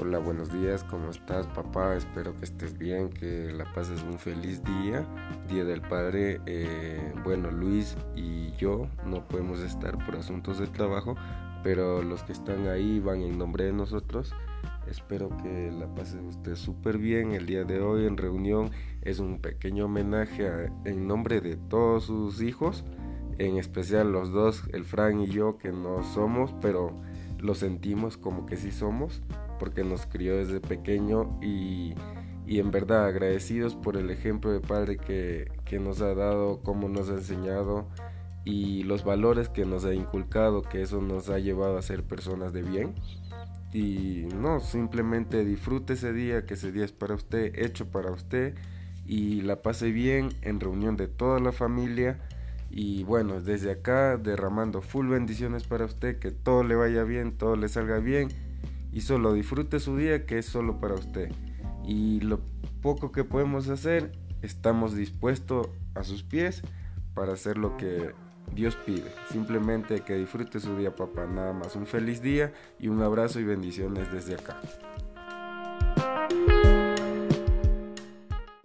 Hola, buenos días, ¿cómo estás papá? Espero que estés bien, que la pases un feliz día, Día del Padre. Eh, bueno, Luis y yo no podemos estar por asuntos de trabajo, pero los que están ahí van en nombre de nosotros. Espero que la pase usted súper bien el día de hoy en reunión. Es un pequeño homenaje en nombre de todos sus hijos, en especial los dos, el Fran y yo, que no somos, pero lo sentimos como que sí somos porque nos crió desde pequeño y, en verdad agradecidos por el ejemplo de padre que, que nos ha dado, cómo nos ha enseñado y los valores que nos ha inculcado, que eso nos ha llevado a ser personas de bien. Y no, simplemente disfrute ese día, que ese día es para usted, hecho para usted, y la pase bien en reunión de toda la familia. Y bueno, desde acá derramando full bendiciones para usted, que todo le vaya bien, todo le salga bien y solo disfrute su día que es solo para usted. Y lo poco que podemos hacer, estamos dispuestos a sus pies para hacer lo que Dios pide. Simplemente que disfrute su día, papá. Nada más. Un feliz día y un abrazo y bendiciones desde acá.